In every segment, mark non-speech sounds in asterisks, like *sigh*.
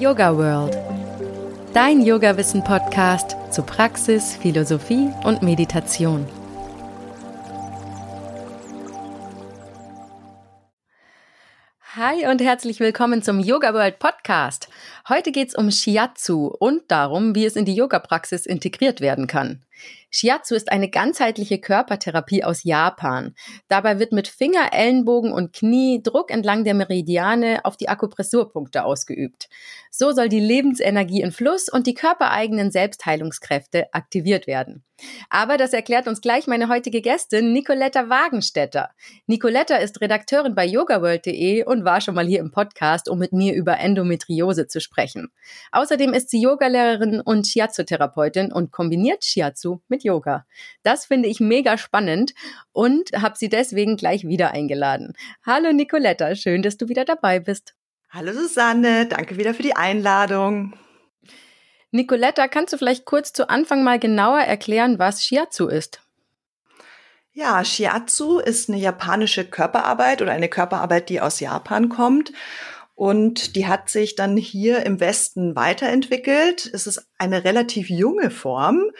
Yoga World. Dein Yoga-Wissen-Podcast zu Praxis, Philosophie und Meditation. Hi und herzlich willkommen zum Yoga World Podcast. Heute geht es um Shiatsu und darum, wie es in die Yoga-Praxis integriert werden kann. Shiatsu ist eine ganzheitliche Körpertherapie aus Japan. Dabei wird mit Finger, Ellenbogen und Knie Druck entlang der Meridiane auf die Akupressurpunkte ausgeübt. So soll die Lebensenergie in Fluss und die körpereigenen Selbstheilungskräfte aktiviert werden. Aber das erklärt uns gleich meine heutige Gästin Nicoletta Wagenstetter. Nicoletta ist Redakteurin bei yogaworld.de und war schon mal hier im Podcast, um mit mir über Endometriose zu sprechen. Außerdem ist sie Yogalehrerin und Shiatsu-Therapeutin und kombiniert Shiatsu mit Yoga. Das finde ich mega spannend und habe sie deswegen gleich wieder eingeladen. Hallo Nicoletta, schön, dass du wieder dabei bist. Hallo Susanne, danke wieder für die Einladung. Nicoletta, kannst du vielleicht kurz zu Anfang mal genauer erklären, was Shiatsu ist? Ja, Shiatsu ist eine japanische Körperarbeit oder eine Körperarbeit, die aus Japan kommt. Und die hat sich dann hier im Westen weiterentwickelt. Es ist eine relativ junge Form,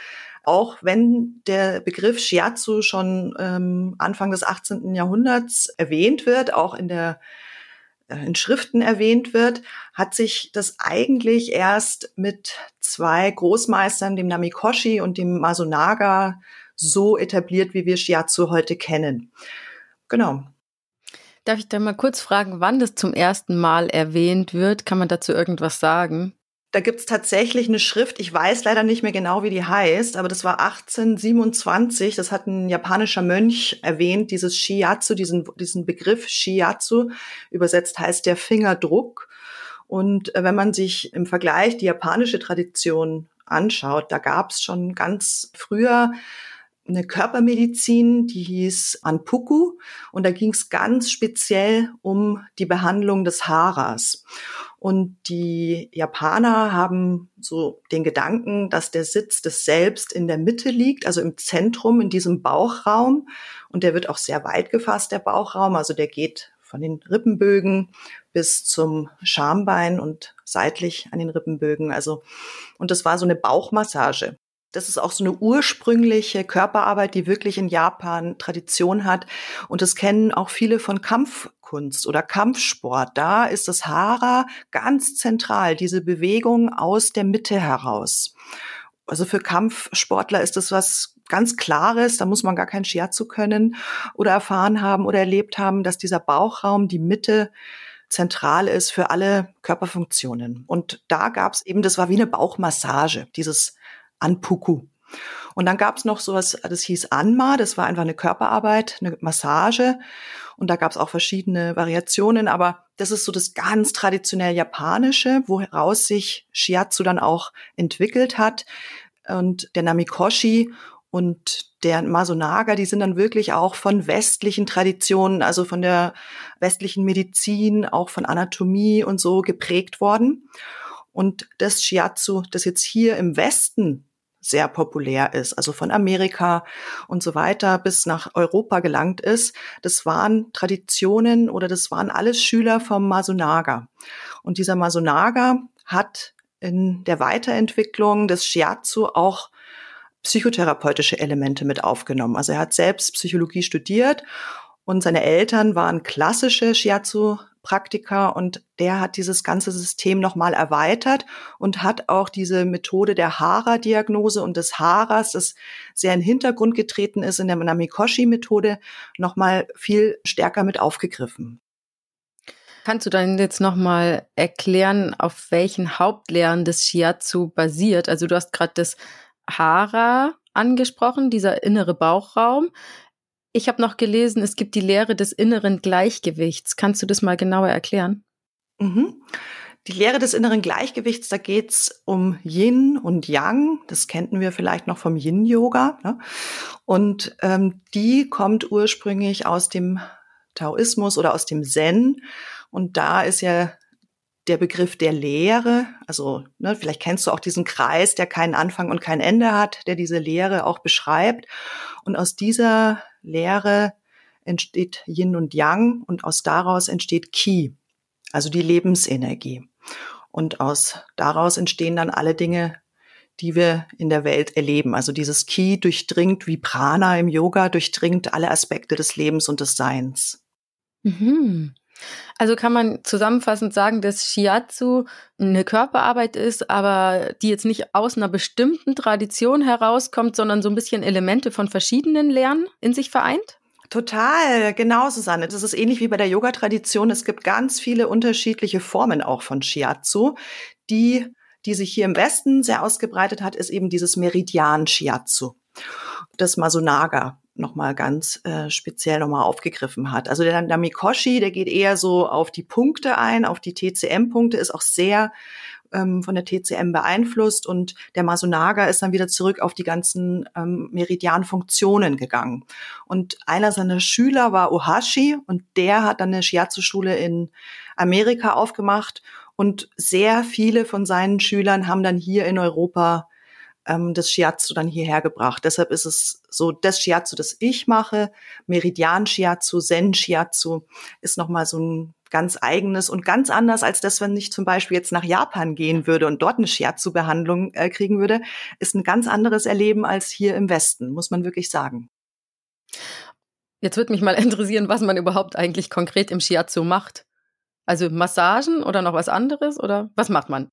auch wenn der Begriff Shiatsu schon ähm, Anfang des 18. Jahrhunderts erwähnt wird, auch in der äh, in Schriften erwähnt wird, hat sich das eigentlich erst mit zwei Großmeistern, dem Namikoshi und dem Masunaga, so etabliert, wie wir Shiatsu heute kennen. Genau. Darf ich da mal kurz fragen, wann das zum ersten Mal erwähnt wird? Kann man dazu irgendwas sagen? Da gibt's tatsächlich eine Schrift, ich weiß leider nicht mehr genau, wie die heißt, aber das war 1827, das hat ein japanischer Mönch erwähnt, dieses Shiatsu, diesen, diesen Begriff Shiatsu, übersetzt heißt der Fingerdruck. Und äh, wenn man sich im Vergleich die japanische Tradition anschaut, da gab's schon ganz früher eine Körpermedizin, die hieß Anpuku und da ging es ganz speziell um die Behandlung des Haares. Und die Japaner haben so den Gedanken, dass der Sitz des Selbst in der Mitte liegt, also im Zentrum, in diesem Bauchraum. Und der wird auch sehr weit gefasst, der Bauchraum. Also der geht von den Rippenbögen bis zum Schambein und seitlich an den Rippenbögen. Also, und das war so eine Bauchmassage. Das ist auch so eine ursprüngliche Körperarbeit, die wirklich in Japan Tradition hat. Und das kennen auch viele von Kampfkunst oder Kampfsport. Da ist das Hara ganz zentral, diese Bewegung aus der Mitte heraus. Also für Kampfsportler ist das was ganz Klares. Da muss man gar kein Shiatsu können oder erfahren haben oder erlebt haben, dass dieser Bauchraum, die Mitte, zentral ist für alle Körperfunktionen. Und da gab es eben, das war wie eine Bauchmassage, dieses Anpuku. Und dann gab es noch sowas, das hieß Anma, das war einfach eine Körperarbeit, eine Massage. Und da gab es auch verschiedene Variationen, aber das ist so das ganz traditionell Japanische, woraus sich Shiatsu dann auch entwickelt hat. Und der Namikoshi und der Masunaga, die sind dann wirklich auch von westlichen Traditionen, also von der westlichen Medizin, auch von Anatomie und so geprägt worden. Und das Shiatsu, das jetzt hier im Westen sehr populär ist, also von Amerika und so weiter bis nach Europa gelangt ist, das waren Traditionen oder das waren alles Schüler vom Masunaga. Und dieser Masunaga hat in der Weiterentwicklung des Shiatsu auch psychotherapeutische Elemente mit aufgenommen. Also er hat selbst Psychologie studiert und seine Eltern waren klassische Shiatsu Praktiker und der hat dieses ganze System nochmal erweitert und hat auch diese Methode der Hara-Diagnose und des Haras, das sehr in den Hintergrund getreten ist in der Namikoshi-Methode, nochmal viel stärker mit aufgegriffen. Kannst du dann jetzt nochmal erklären, auf welchen Hauptlehren des Shiatsu basiert? Also du hast gerade das Hara angesprochen, dieser innere Bauchraum. Ich habe noch gelesen, es gibt die Lehre des inneren Gleichgewichts. Kannst du das mal genauer erklären? Mhm. Die Lehre des inneren Gleichgewichts, da geht's um Yin und Yang. Das kennen wir vielleicht noch vom Yin-Yoga. Ne? Und ähm, die kommt ursprünglich aus dem Taoismus oder aus dem Zen. Und da ist ja der Begriff der Lehre, also ne, vielleicht kennst du auch diesen Kreis, der keinen Anfang und kein Ende hat, der diese Lehre auch beschreibt. Und aus dieser Lehre entsteht Yin und Yang und aus daraus entsteht Qi, also die Lebensenergie. Und aus daraus entstehen dann alle Dinge, die wir in der Welt erleben. Also dieses Ki durchdringt wie Prana im Yoga, durchdringt alle Aspekte des Lebens und des Seins. Mhm. Also kann man zusammenfassend sagen, dass Shiatsu eine Körperarbeit ist, aber die jetzt nicht aus einer bestimmten Tradition herauskommt, sondern so ein bisschen Elemente von verschiedenen Lernen in sich vereint? Total, genau, Susanne. Das ist ähnlich wie bei der Yoga-Tradition. Es gibt ganz viele unterschiedliche Formen auch von Shiatsu. Die, die sich hier im Westen sehr ausgebreitet hat, ist eben dieses Meridian-Shiatsu. Das Masunaga nochmal ganz äh, speziell nochmal aufgegriffen hat. Also der, der Mikoshi, der geht eher so auf die Punkte ein, auf die TCM-Punkte, ist auch sehr ähm, von der TCM beeinflusst und der Masunaga ist dann wieder zurück auf die ganzen ähm, Meridian-Funktionen gegangen. Und einer seiner Schüler war Ohashi und der hat dann eine Shiatsu-Schule in Amerika aufgemacht und sehr viele von seinen Schülern haben dann hier in Europa ähm, das Shiatsu dann hierher gebracht. Deshalb ist es so, das Shiatsu, das ich mache, Meridian Shiatsu, Zen Shiatsu, ist nochmal so ein ganz eigenes und ganz anders als das, wenn ich zum Beispiel jetzt nach Japan gehen würde und dort eine Shiatsu-Behandlung äh, kriegen würde, ist ein ganz anderes Erleben als hier im Westen, muss man wirklich sagen. Jetzt würde mich mal *laughs* interessieren, was man überhaupt eigentlich konkret im Shiatsu macht. Also Massagen oder noch was anderes oder was macht man?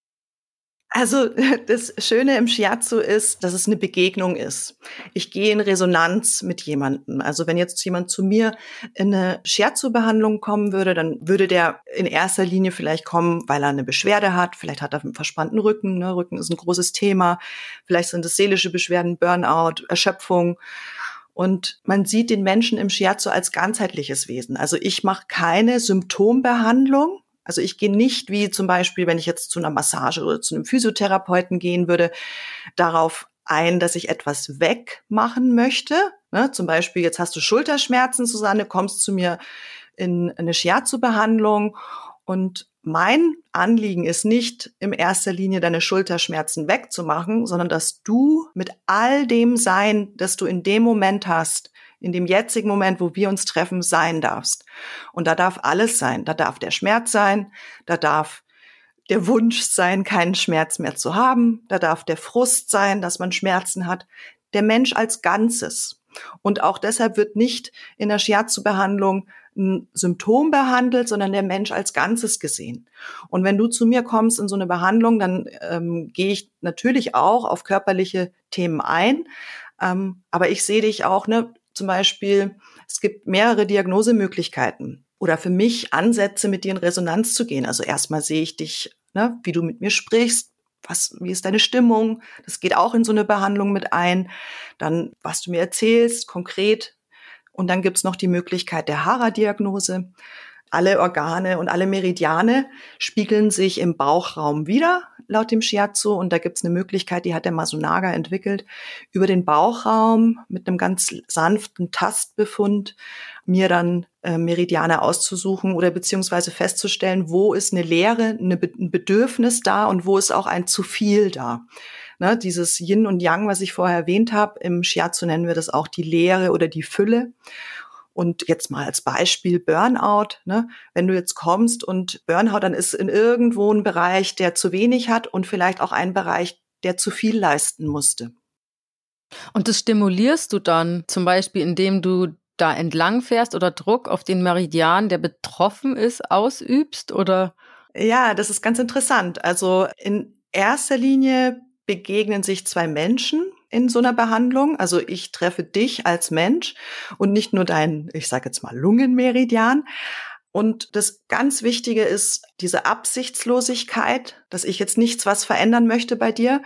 Also *laughs* das Schöne im Shiatsu ist, dass es eine Begegnung ist. Ich gehe in Resonanz mit jemandem. Also wenn jetzt jemand zu mir in eine Shiatsu-Behandlung kommen würde, dann würde der in erster Linie vielleicht kommen, weil er eine Beschwerde hat. Vielleicht hat er einen verspannten Rücken. Ne? Rücken ist ein großes Thema. Vielleicht sind es seelische Beschwerden, Burnout, Erschöpfung. Und man sieht den Menschen im Shiatsu als ganzheitliches Wesen. Also ich mache keine Symptombehandlung, also ich gehe nicht wie zum Beispiel, wenn ich jetzt zu einer Massage oder zu einem Physiotherapeuten gehen würde, darauf ein, dass ich etwas wegmachen möchte. Ne? Zum Beispiel, jetzt hast du Schulterschmerzen, Susanne, kommst zu mir in eine Shiatsu-Behandlung und mein Anliegen ist nicht in erster Linie deine Schulterschmerzen wegzumachen, sondern dass du mit all dem Sein, das du in dem Moment hast, in dem jetzigen Moment, wo wir uns treffen, sein darfst. Und da darf alles sein. Da darf der Schmerz sein, da darf der Wunsch sein, keinen Schmerz mehr zu haben, da darf der Frust sein, dass man Schmerzen hat. Der Mensch als Ganzes. Und auch deshalb wird nicht in der Shiatsu-Behandlung ein Symptom behandelt, sondern der Mensch als Ganzes gesehen. Und wenn du zu mir kommst in so eine Behandlung, dann ähm, gehe ich natürlich auch auf körperliche Themen ein. Ähm, aber ich sehe dich auch, ne, zum Beispiel, es gibt mehrere Diagnosemöglichkeiten oder für mich Ansätze, mit dir in Resonanz zu gehen. Also erstmal sehe ich dich, ne, wie du mit mir sprichst, was, wie ist deine Stimmung? Das geht auch in so eine Behandlung mit ein. Dann, was du mir erzählst, konkret. Und dann gibt's noch die Möglichkeit der Hara-Diagnose. Alle Organe und alle Meridiane spiegeln sich im Bauchraum wieder, laut dem Shiatsu. Und da gibt's eine Möglichkeit, die hat der Masunaga entwickelt, über den Bauchraum mit einem ganz sanften Tastbefund mir dann äh, Meridiane auszusuchen oder beziehungsweise festzustellen, wo ist eine Leere, eine Be ein Bedürfnis da und wo ist auch ein zu viel da. Ne, dieses Yin und Yang, was ich vorher erwähnt habe, im Shiatsu nennen wir das auch die Leere oder die Fülle. Und jetzt mal als Beispiel Burnout. Ne? Wenn du jetzt kommst und Burnout, dann ist in irgendwo ein Bereich, der zu wenig hat und vielleicht auch ein Bereich, der zu viel leisten musste. Und das stimulierst du dann zum Beispiel, indem du da entlang fährst oder Druck auf den Meridian, der betroffen ist, ausübst oder? Ja, das ist ganz interessant. Also in erster Linie begegnen sich zwei Menschen in so einer Behandlung. Also ich treffe dich als Mensch und nicht nur deinen, ich sage jetzt mal, Lungenmeridian. Und das ganz Wichtige ist diese Absichtslosigkeit, dass ich jetzt nichts was verändern möchte bei dir,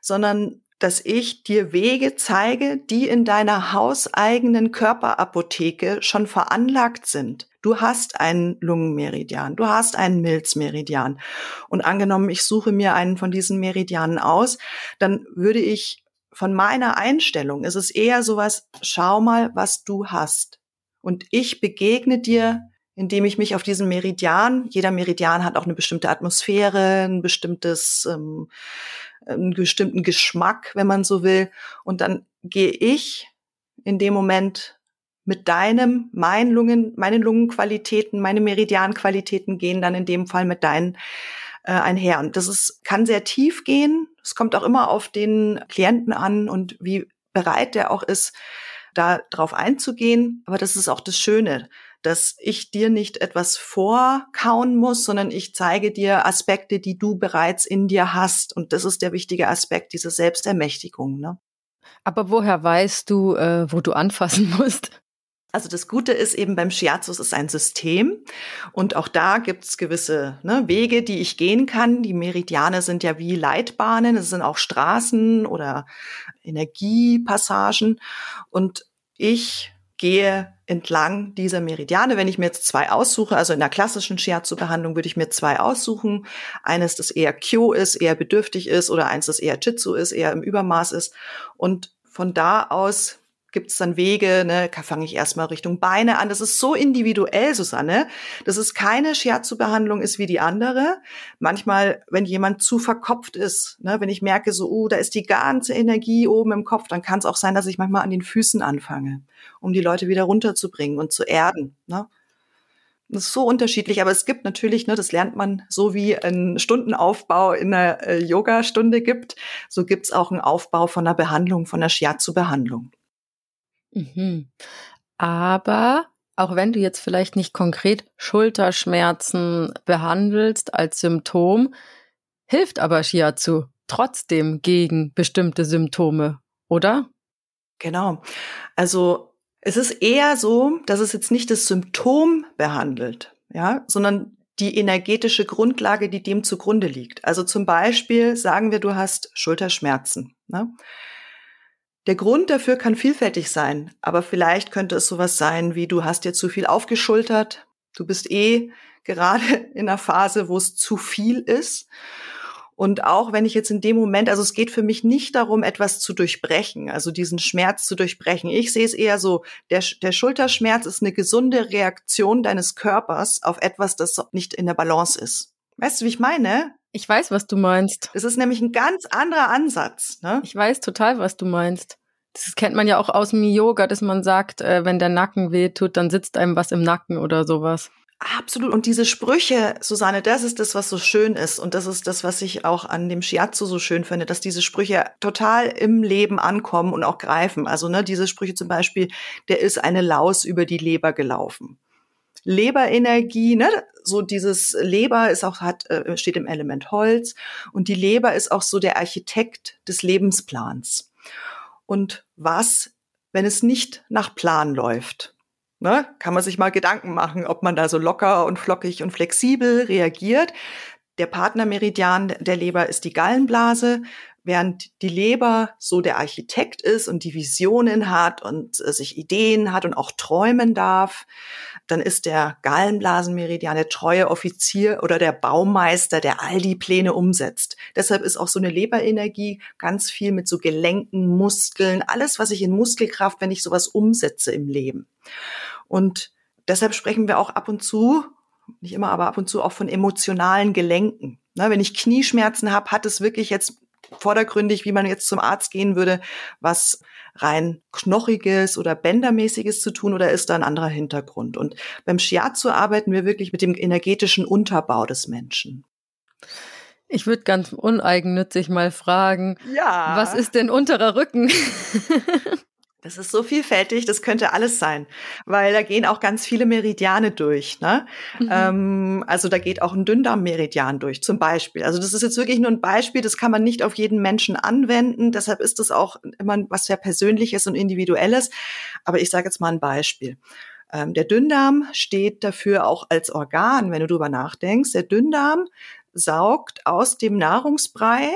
sondern dass ich dir Wege zeige, die in deiner hauseigenen Körperapotheke schon veranlagt sind. Du hast einen Lungenmeridian, du hast einen Milzmeridian. Und angenommen, ich suche mir einen von diesen Meridianen aus, dann würde ich von meiner Einstellung ist es eher sowas, schau mal, was du hast. Und ich begegne dir, indem ich mich auf diesen Meridian, jeder Meridian hat auch eine bestimmte Atmosphäre, ein bestimmtes, ähm, einen bestimmten Geschmack, wenn man so will. Und dann gehe ich in dem Moment mit deinem, meinen Lungen, meine Lungenqualitäten, meine Meridianqualitäten gehen dann in dem Fall mit deinen äh, einher. Und das ist, kann sehr tief gehen. Es kommt auch immer auf den Klienten an und wie bereit der auch ist, da drauf einzugehen. Aber das ist auch das Schöne, dass ich dir nicht etwas vorkauen muss, sondern ich zeige dir Aspekte, die du bereits in dir hast. Und das ist der wichtige Aspekt, diese Selbstermächtigung. Ne? Aber woher weißt du, äh, wo du anfassen *laughs* musst? Also das Gute ist eben beim Shiatsu, es ist ein System und auch da gibt es gewisse ne, Wege, die ich gehen kann. Die Meridiane sind ja wie Leitbahnen, es sind auch Straßen oder Energiepassagen und ich gehe entlang dieser Meridiane. Wenn ich mir jetzt zwei aussuche, also in der klassischen Shiatsu-Behandlung würde ich mir zwei aussuchen. Eines, das eher Kyo ist, eher bedürftig ist oder eins, das eher Jitsu ist, eher im Übermaß ist. Und von da aus gibt es dann Wege, ne, fange ich erstmal Richtung Beine an. Das ist so individuell, Susanne. Das ist keine Shiatsu-Behandlung ist wie die andere. Manchmal, wenn jemand zu verkopft ist, ne, wenn ich merke, so, uh, da ist die ganze Energie oben im Kopf, dann kann es auch sein, dass ich manchmal an den Füßen anfange, um die Leute wieder runterzubringen und zu erden. Ne? Das ist so unterschiedlich, aber es gibt natürlich, ne, das lernt man so wie ein Stundenaufbau in einer äh, Yoga-Stunde gibt, so gibt's auch einen Aufbau von einer Behandlung, von einer Shiatsu-Behandlung. Mhm. Aber auch wenn du jetzt vielleicht nicht konkret Schulterschmerzen behandelst als Symptom, hilft aber Shiatsu trotzdem gegen bestimmte Symptome, oder? Genau. Also es ist eher so, dass es jetzt nicht das Symptom behandelt, ja, sondern die energetische Grundlage, die dem zugrunde liegt. Also zum Beispiel sagen wir, du hast Schulterschmerzen. Ne? Der Grund dafür kann vielfältig sein, aber vielleicht könnte es sowas sein wie du hast dir zu viel aufgeschultert, du bist eh *laughs* gerade in einer Phase, wo es zu viel ist. Und auch wenn ich jetzt in dem Moment, also es geht für mich nicht darum, etwas zu durchbrechen, also diesen Schmerz zu durchbrechen. Ich sehe es eher so, der, der Schulterschmerz ist eine gesunde Reaktion deines Körpers auf etwas, das nicht in der Balance ist. Weißt du, wie ich meine? Ich weiß, was du meinst. Es ist nämlich ein ganz anderer Ansatz. Ne? Ich weiß total, was du meinst. Das kennt man ja auch aus dem Yoga, dass man sagt, äh, wenn der Nacken wehtut, dann sitzt einem was im Nacken oder sowas. Absolut. Und diese Sprüche, Susanne, das ist das, was so schön ist. Und das ist das, was ich auch an dem Shiatsu so schön finde, dass diese Sprüche total im Leben ankommen und auch greifen. Also, ne, diese Sprüche zum Beispiel, der ist eine Laus über die Leber gelaufen. Leberenergie, ne? So dieses Leber ist auch hat äh, steht im Element Holz und die Leber ist auch so der Architekt des Lebensplans. Und was, wenn es nicht nach Plan läuft? Ne? Kann man sich mal Gedanken machen, ob man da so locker und flockig und flexibel reagiert. Der Partnermeridian der Leber ist die Gallenblase während die Leber so der Architekt ist und die Visionen hat und äh, sich Ideen hat und auch träumen darf, dann ist der Gallenblasenmeridian der treue Offizier oder der Baumeister, der all die Pläne umsetzt. Deshalb ist auch so eine Leberenergie ganz viel mit so Gelenken, Muskeln, alles, was ich in Muskelkraft, wenn ich sowas umsetze im Leben. Und deshalb sprechen wir auch ab und zu, nicht immer, aber ab und zu auch von emotionalen Gelenken. Na, wenn ich Knieschmerzen habe, hat es wirklich jetzt vordergründig, wie man jetzt zum Arzt gehen würde, was rein knochiges oder bändermäßiges zu tun oder ist da ein anderer Hintergrund? Und beim Shiatsu arbeiten wir wirklich mit dem energetischen Unterbau des Menschen. Ich würde ganz uneigennützig mal fragen, ja. was ist denn unterer Rücken? *laughs* Das ist so vielfältig, das könnte alles sein, weil da gehen auch ganz viele Meridiane durch. Ne? Mhm. Ähm, also da geht auch ein Dünndarmmeridian durch, zum Beispiel. Also das ist jetzt wirklich nur ein Beispiel, das kann man nicht auf jeden Menschen anwenden. Deshalb ist das auch immer was sehr Persönliches und Individuelles. Aber ich sage jetzt mal ein Beispiel. Ähm, der Dünndarm steht dafür auch als Organ, wenn du drüber nachdenkst. Der Dünndarm saugt aus dem Nahrungsbrei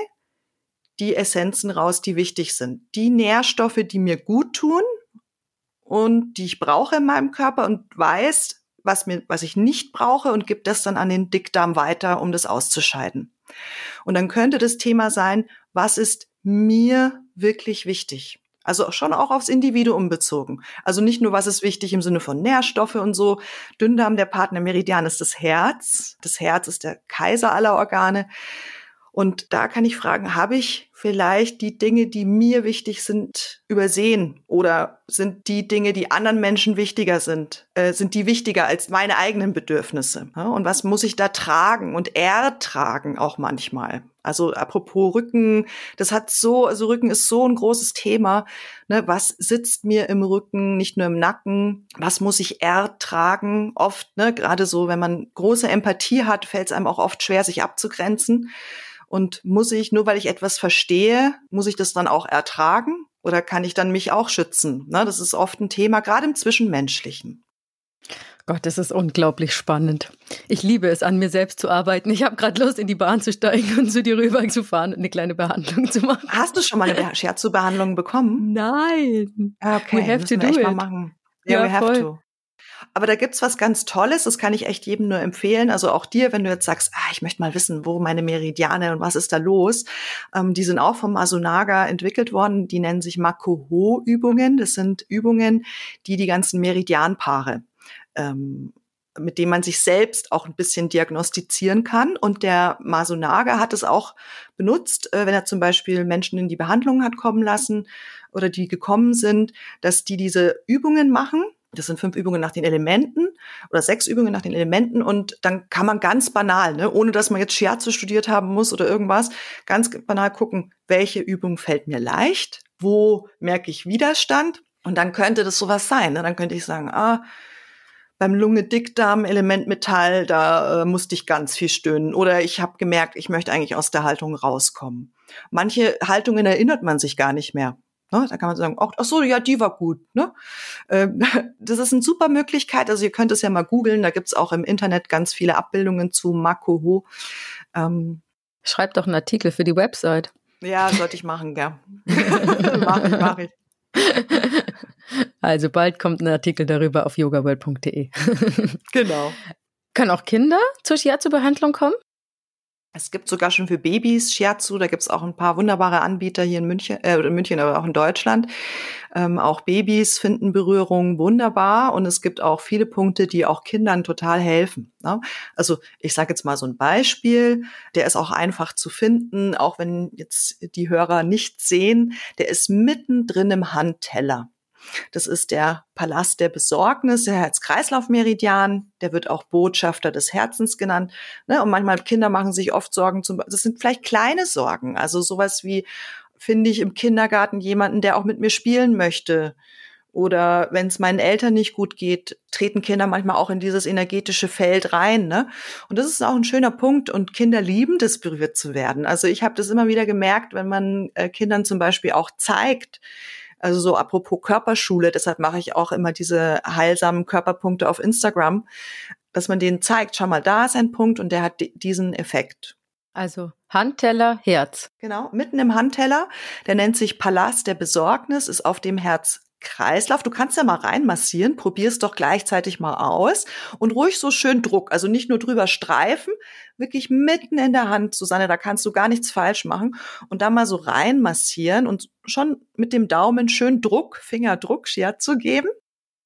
die Essenzen raus, die wichtig sind. Die Nährstoffe, die mir gut tun und die ich brauche in meinem Körper und weiß, was mir, was ich nicht brauche und gibt das dann an den Dickdarm weiter, um das auszuscheiden. Und dann könnte das Thema sein, was ist mir wirklich wichtig? Also schon auch aufs Individuum bezogen. Also nicht nur, was ist wichtig im Sinne von Nährstoffe und so. Dünndarm, der Partner Meridian ist das Herz. Das Herz ist der Kaiser aller Organe. Und da kann ich fragen, habe ich vielleicht die Dinge, die mir wichtig sind, übersehen? Oder sind die Dinge, die anderen Menschen wichtiger sind, äh, sind die wichtiger als meine eigenen Bedürfnisse? Ja, und was muss ich da tragen und ertragen auch manchmal? Also apropos Rücken, das hat so, also Rücken ist so ein großes Thema. Ne? Was sitzt mir im Rücken, nicht nur im Nacken? Was muss ich ertragen? Oft, ne, gerade so, wenn man große Empathie hat, fällt es einem auch oft schwer, sich abzugrenzen. Und muss ich, nur weil ich etwas verstehe, muss ich das dann auch ertragen? Oder kann ich dann mich auch schützen? Ne? Das ist oft ein Thema, gerade im Zwischenmenschlichen. Gott, das ist unglaublich spannend. Ich liebe es, an mir selbst zu arbeiten. Ich habe gerade Lust, in die Bahn zu steigen und zu dir rüber zu fahren und eine kleine Behandlung zu machen. Hast du schon mal eine Scherzo-Behandlung bekommen? Nein. Okay, we have to do it. Mal machen. Ja, ja we have to. Aber da gibt's was ganz Tolles, das kann ich echt jedem nur empfehlen. Also auch dir, wenn du jetzt sagst, ah, ich möchte mal wissen, wo meine Meridiane und was ist da los. Ähm, die sind auch vom Masunaga entwickelt worden. Die nennen sich Makoho-Übungen. Das sind Übungen, die die ganzen Meridianpaare ähm, mit dem man sich selbst auch ein bisschen diagnostizieren kann. Und der Masunaga hat es auch benutzt, äh, wenn er zum Beispiel Menschen in die Behandlung hat kommen lassen oder die gekommen sind, dass die diese Übungen machen. Das sind fünf Übungen nach den Elementen oder sechs Übungen nach den Elementen und dann kann man ganz banal, ne, ohne dass man jetzt Shiatsu studiert haben muss oder irgendwas, ganz banal gucken, welche Übung fällt mir leicht, wo merke ich Widerstand und dann könnte das sowas sein. Ne? Dann könnte ich sagen, ah, beim Lunge-Dickdarm-Element Metall, da äh, musste ich ganz viel stöhnen. Oder ich habe gemerkt, ich möchte eigentlich aus der Haltung rauskommen. Manche Haltungen erinnert man sich gar nicht mehr. Ne? Da kann man sagen, ach, so, ja, die war gut. Ne? Ähm, *laughs* das ist eine super Möglichkeit. Also ihr könnt es ja mal googeln. Da gibt's auch im Internet ganz viele Abbildungen zu Makoho. Ähm, Schreib doch einen Artikel für die Website. Ja, sollte ich machen, ja. *laughs* mach ich, mach ich. Also bald kommt ein Artikel darüber auf yogaworld.de. genau. Können auch Kinder zur Shiatsu-Behandlung kommen? Es gibt sogar schon für Babys Shiatsu, da gibt es auch ein paar wunderbare Anbieter hier in München, äh, in München, aber auch in Deutschland. Ähm, auch Babys finden Berührung wunderbar und es gibt auch viele Punkte, die auch Kindern total helfen. Ne? Also ich sage jetzt mal so ein Beispiel, der ist auch einfach zu finden, auch wenn jetzt die Hörer nicht sehen, der ist mittendrin im Handteller. Das ist der Palast der Besorgnis, der Herz-Kreislauf-Meridian. Der wird auch Botschafter des Herzens genannt. Ne? Und manchmal Kinder machen sich oft Sorgen. Zum, das sind vielleicht kleine Sorgen. Also sowas wie, finde ich im Kindergarten jemanden, der auch mit mir spielen möchte? Oder wenn es meinen Eltern nicht gut geht, treten Kinder manchmal auch in dieses energetische Feld rein. Ne? Und das ist auch ein schöner Punkt. Und Kinder lieben das, berührt zu werden. Also ich habe das immer wieder gemerkt, wenn man äh, Kindern zum Beispiel auch zeigt, also so apropos Körperschule, deshalb mache ich auch immer diese heilsamen Körperpunkte auf Instagram, dass man denen zeigt, schau mal, da ist ein Punkt und der hat diesen Effekt. Also Handteller, Herz. Genau, mitten im Handteller, der nennt sich Palast der Besorgnis, ist auf dem Herz Kreislauf. Du kannst ja mal reinmassieren, probier's doch gleichzeitig mal aus und ruhig so schön Druck, also nicht nur drüber streifen, wirklich mitten in der Hand, Susanne, da kannst du gar nichts falsch machen und dann mal so reinmassieren und schon mit dem Daumen schön Druck, Fingerdruck, Shiatsu geben.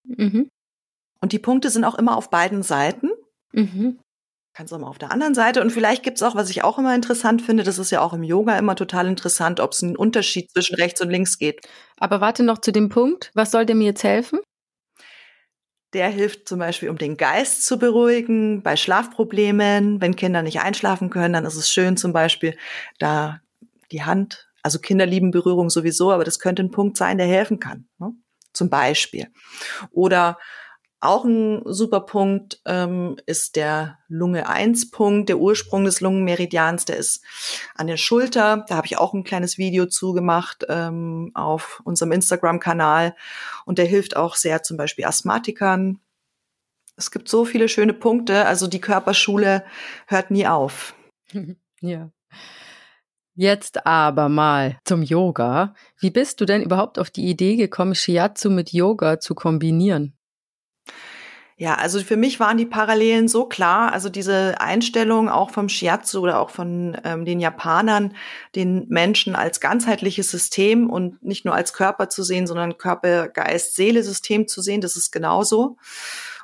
Mhm. Und die Punkte sind auch immer auf beiden Seiten. Mhm kannst du mal auf der anderen Seite. Und vielleicht gibt's auch, was ich auch immer interessant finde, das ist ja auch im Yoga immer total interessant, ob es einen Unterschied zwischen rechts und links geht. Aber warte noch zu dem Punkt. Was soll der mir jetzt helfen? Der hilft zum Beispiel, um den Geist zu beruhigen, bei Schlafproblemen. Wenn Kinder nicht einschlafen können, dann ist es schön zum Beispiel, da die Hand, also Kinder lieben Berührung sowieso, aber das könnte ein Punkt sein, der helfen kann. Ne? Zum Beispiel. Oder auch ein super Punkt ähm, ist der Lunge 1 Punkt, der Ursprung des Lungenmeridians, der ist an der Schulter. Da habe ich auch ein kleines Video zugemacht ähm, auf unserem Instagram-Kanal. Und der hilft auch sehr zum Beispiel Asthmatikern. Es gibt so viele schöne Punkte. Also die Körperschule hört nie auf. *laughs* Ja. Jetzt aber mal zum Yoga. Wie bist du denn überhaupt auf die Idee gekommen, Shiatsu mit Yoga zu kombinieren? Ja, also für mich waren die Parallelen so klar. Also diese Einstellung auch vom Shiatsu oder auch von ähm, den Japanern, den Menschen als ganzheitliches System und nicht nur als Körper zu sehen, sondern Körper, Geist, Seele System zu sehen, das ist genauso.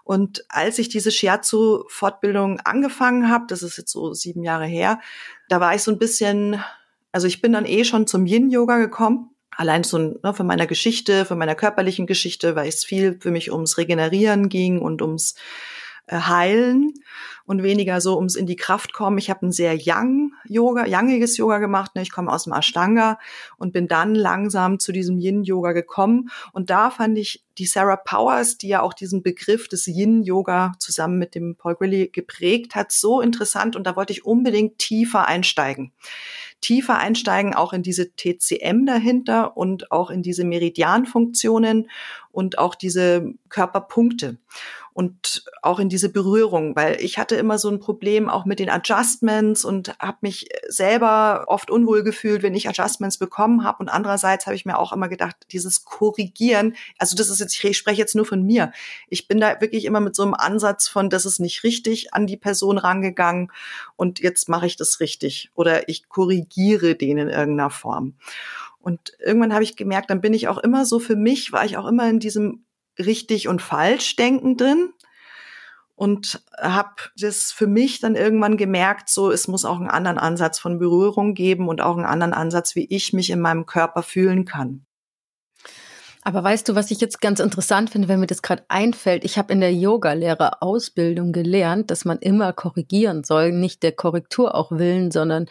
Und als ich diese Shiatsu-Fortbildung angefangen habe, das ist jetzt so sieben Jahre her, da war ich so ein bisschen, also ich bin dann eh schon zum Yin-Yoga gekommen. Allein so ne, von meiner Geschichte, von meiner körperlichen Geschichte, weil es viel für mich ums Regenerieren ging und ums äh, heilen und weniger so ums in die Kraft kommen. Ich habe ein sehr young Yoga, youngiges Yoga gemacht. Ne? Ich komme aus dem Ashtanga und bin dann langsam zu diesem Yin Yoga gekommen. Und da fand ich die Sarah Powers, die ja auch diesen Begriff des Yin Yoga zusammen mit dem Paul Grilly geprägt hat, so interessant. Und da wollte ich unbedingt tiefer einsteigen tiefer einsteigen, auch in diese TCM dahinter und auch in diese Meridianfunktionen und auch diese Körperpunkte und auch in diese Berührung, weil ich hatte immer so ein Problem auch mit den Adjustments und habe mich selber oft unwohl gefühlt, wenn ich Adjustments bekommen habe und andererseits habe ich mir auch immer gedacht, dieses Korrigieren, also das ist jetzt ich spreche jetzt nur von mir. Ich bin da wirklich immer mit so einem Ansatz von das ist nicht richtig an die Person rangegangen und jetzt mache ich das richtig oder ich korrigiere den in irgendeiner Form. Und irgendwann habe ich gemerkt, dann bin ich auch immer so für mich, war ich auch immer in diesem richtig und falsch denken drin und habe das für mich dann irgendwann gemerkt, so es muss auch einen anderen Ansatz von Berührung geben und auch einen anderen Ansatz, wie ich mich in meinem Körper fühlen kann. Aber weißt du, was ich jetzt ganz interessant finde, wenn mir das gerade einfällt? Ich habe in der Yoga-Lehrer-Ausbildung gelernt, dass man immer korrigieren soll, nicht der Korrektur auch willen, sondern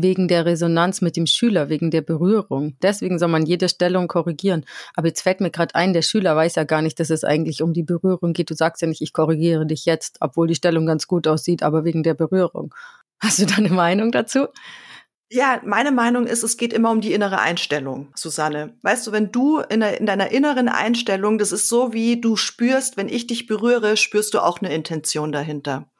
wegen der Resonanz mit dem Schüler, wegen der Berührung. Deswegen soll man jede Stellung korrigieren. Aber jetzt fällt mir gerade ein, der Schüler weiß ja gar nicht, dass es eigentlich um die Berührung geht. Du sagst ja nicht, ich korrigiere dich jetzt, obwohl die Stellung ganz gut aussieht, aber wegen der Berührung. Hast du da eine Meinung dazu? Ja, meine Meinung ist, es geht immer um die innere Einstellung, Susanne. Weißt du, wenn du in, der, in, deiner inneren Einstellung, das ist so wie du spürst, wenn ich dich berühre, spürst du auch eine Intention dahinter.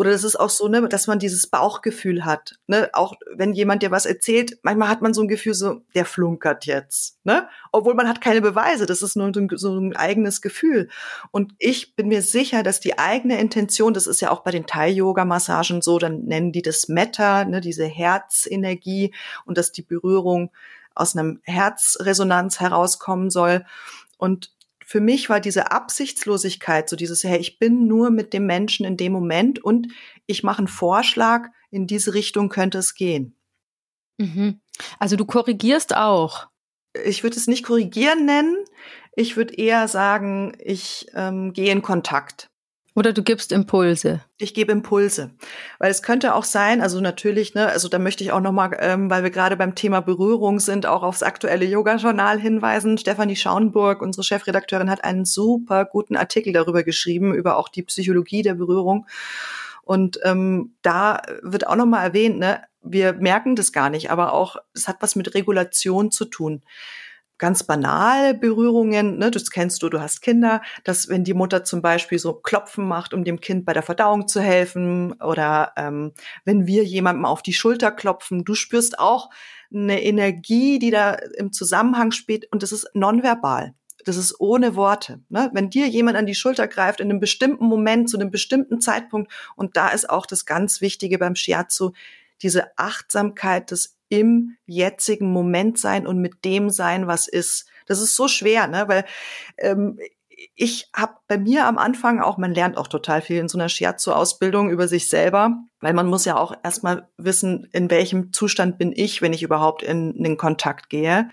Oder das ist auch so, ne, dass man dieses Bauchgefühl hat. Ne? Auch wenn jemand dir was erzählt, manchmal hat man so ein Gefühl, so, der flunkert jetzt. Ne? Obwohl man hat keine Beweise, das ist nur so ein, eigenes Gefühl. Und ich bin mir sicher, dass die eigene Intention, das ist ja auch bei den Thai-Yoga-Massagen so, dann nennen die das Metta, ne, diese Herzenergie und dass die Berührung aus einem Herzresonanz herauskommen soll. Und für mich war diese Absichtslosigkeit, so dieses, hey, ich bin nur mit dem Menschen in dem Moment und ich mache einen Vorschlag, in diese Richtung könnte es gehen. Mhm. Also du korrigierst auch. Ich würde es nicht korrigieren nennen. Ich würde eher sagen, ich ähm, gehe in Kontakt. Oder du gibst Impulse. Ich gebe Impulse, weil es könnte auch sein, also natürlich, ne, also da möchte ich auch noch mal, ähm, weil wir gerade beim Thema Berührung sind, auch aufs aktuelle Yoga-Journal hinweisen. Stefanie Schauenburg, unsere Chefredakteurin, hat einen super guten Artikel darüber geschrieben über auch die Psychologie der Berührung. Und ähm, da wird auch noch mal erwähnt, ne, wir merken das gar nicht, aber auch es hat was mit Regulation zu tun ganz banal Berührungen, ne, das kennst du, du hast Kinder, dass wenn die Mutter zum Beispiel so Klopfen macht, um dem Kind bei der Verdauung zu helfen, oder ähm, wenn wir jemandem auf die Schulter klopfen, du spürst auch eine Energie, die da im Zusammenhang spielt, und das ist nonverbal. Das ist ohne Worte. Ne? Wenn dir jemand an die Schulter greift in einem bestimmten Moment, zu einem bestimmten Zeitpunkt, und da ist auch das ganz Wichtige beim Shiatsu, diese Achtsamkeit des im jetzigen Moment sein und mit dem sein, was ist. Das ist so schwer, ne? weil ähm, ich habe bei mir am Anfang auch, man lernt auch total viel in so einer Shiatsu-Ausbildung über sich selber, weil man muss ja auch erstmal wissen, in welchem Zustand bin ich, wenn ich überhaupt in, in den Kontakt gehe.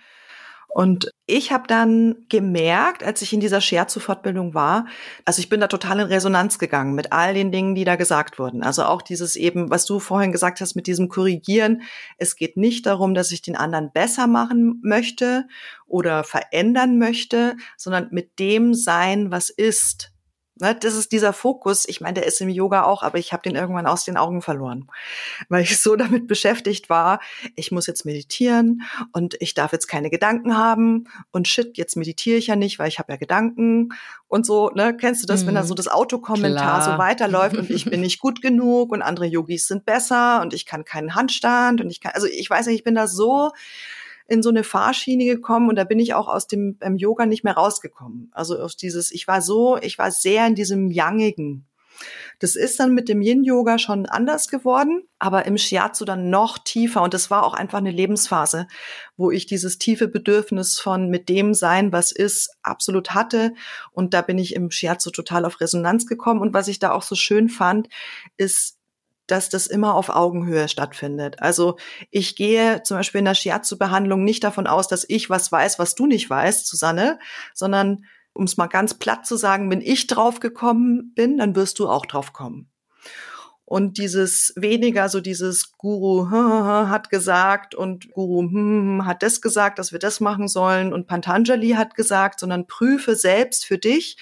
Und ich habe dann gemerkt, als ich in dieser Scherzo-Fortbildung war, also ich bin da total in Resonanz gegangen mit all den Dingen, die da gesagt wurden. Also auch dieses eben, was du vorhin gesagt hast mit diesem Korrigieren. Es geht nicht darum, dass ich den anderen besser machen möchte oder verändern möchte, sondern mit dem sein, was ist. Ne, das ist dieser Fokus. Ich meine, der ist im Yoga auch, aber ich habe den irgendwann aus den Augen verloren, *laughs* weil ich so damit beschäftigt war. Ich muss jetzt meditieren und ich darf jetzt keine Gedanken haben und shit, jetzt meditiere ich ja nicht, weil ich habe ja Gedanken und so. Ne, kennst du das, mhm. wenn da so mhm. das Autokommentar so weiterläuft und ich bin *laughs* nicht gut genug und andere Yogis sind besser und ich kann keinen Handstand und ich kann, also ich weiß nicht, ich bin da so in so eine Fahrschiene gekommen und da bin ich auch aus dem beim Yoga nicht mehr rausgekommen. Also aus dieses, ich war so, ich war sehr in diesem Yangigen. Das ist dann mit dem Yin-Yoga schon anders geworden, aber im Shiatsu dann noch tiefer. Und das war auch einfach eine Lebensphase, wo ich dieses tiefe Bedürfnis von mit dem sein, was ist, absolut hatte. Und da bin ich im Shiatsu total auf Resonanz gekommen. Und was ich da auch so schön fand, ist, dass das immer auf Augenhöhe stattfindet. Also ich gehe zum Beispiel in der Shiatsu-Behandlung nicht davon aus, dass ich was weiß, was du nicht weißt, Susanne, sondern um es mal ganz platt zu sagen, wenn ich drauf gekommen bin, dann wirst du auch drauf kommen. Und dieses weniger so dieses Guru *laughs* hat gesagt und Guru hm, hm, hat das gesagt, dass wir das machen sollen und Pantanjali hat gesagt, sondern prüfe selbst für dich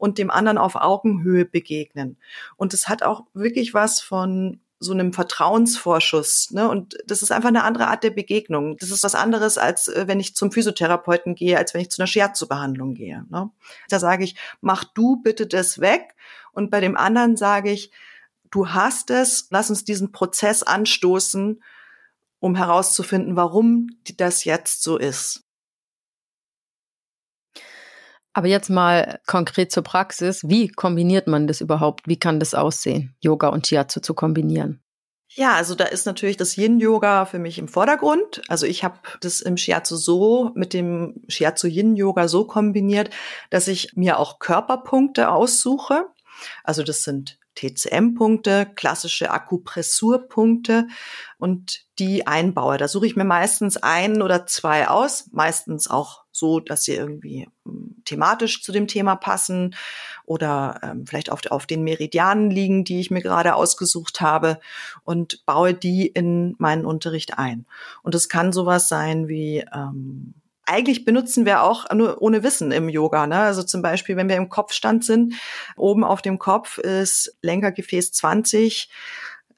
und dem anderen auf Augenhöhe begegnen. Und es hat auch wirklich was von so einem Vertrauensvorschuss. Ne? Und das ist einfach eine andere Art der Begegnung. Das ist was anderes, als äh, wenn ich zum Physiotherapeuten gehe, als wenn ich zu einer Shiatsu-Behandlung gehe. Ne? Da sage ich, mach du bitte das weg. Und bei dem anderen sage ich, du hast es, lass uns diesen Prozess anstoßen, um herauszufinden, warum das jetzt so ist. Aber jetzt mal konkret zur Praxis. Wie kombiniert man das überhaupt? Wie kann das aussehen, Yoga und Shiatsu zu kombinieren? Ja, also da ist natürlich das Yin-Yoga für mich im Vordergrund. Also ich habe das im Shiatsu so mit dem Shiatsu-Yin-Yoga so kombiniert, dass ich mir auch Körperpunkte aussuche. Also das sind TCM-Punkte, klassische Akupressurpunkte und die einbaue. Da suche ich mir meistens ein oder zwei aus, meistens auch so, dass sie irgendwie ähm, thematisch zu dem Thema passen oder ähm, vielleicht auf, auf den Meridianen liegen, die ich mir gerade ausgesucht habe und baue die in meinen Unterricht ein. Und es kann sowas sein wie ähm, eigentlich benutzen wir auch nur ohne Wissen im Yoga. Ne? Also zum Beispiel, wenn wir im Kopfstand sind, oben auf dem Kopf ist Lenkergefäß 20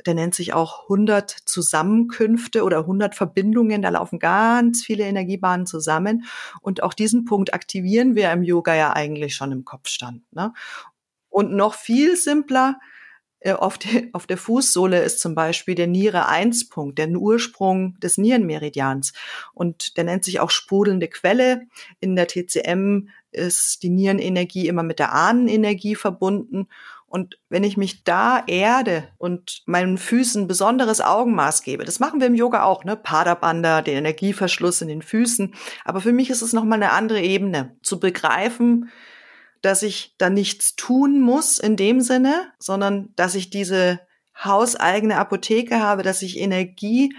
der nennt sich auch 100 Zusammenkünfte oder 100 Verbindungen. Da laufen ganz viele Energiebahnen zusammen. Und auch diesen Punkt aktivieren wir im Yoga ja eigentlich schon im Kopfstand. Ne? Und noch viel simpler, äh, auf, der, auf der Fußsohle ist zum Beispiel der Niere-1-Punkt, der Ursprung des Nierenmeridians. Und der nennt sich auch sprudelnde Quelle. In der TCM ist die Nierenenergie immer mit der Ahnenenergie verbunden. Und wenn ich mich da erde und meinen Füßen besonderes Augenmaß gebe, das machen wir im Yoga auch, ne? Padabanda, den Energieverschluss in den Füßen. Aber für mich ist es nochmal eine andere Ebene, zu begreifen, dass ich da nichts tun muss in dem Sinne, sondern dass ich diese hauseigene Apotheke habe, dass ich Energie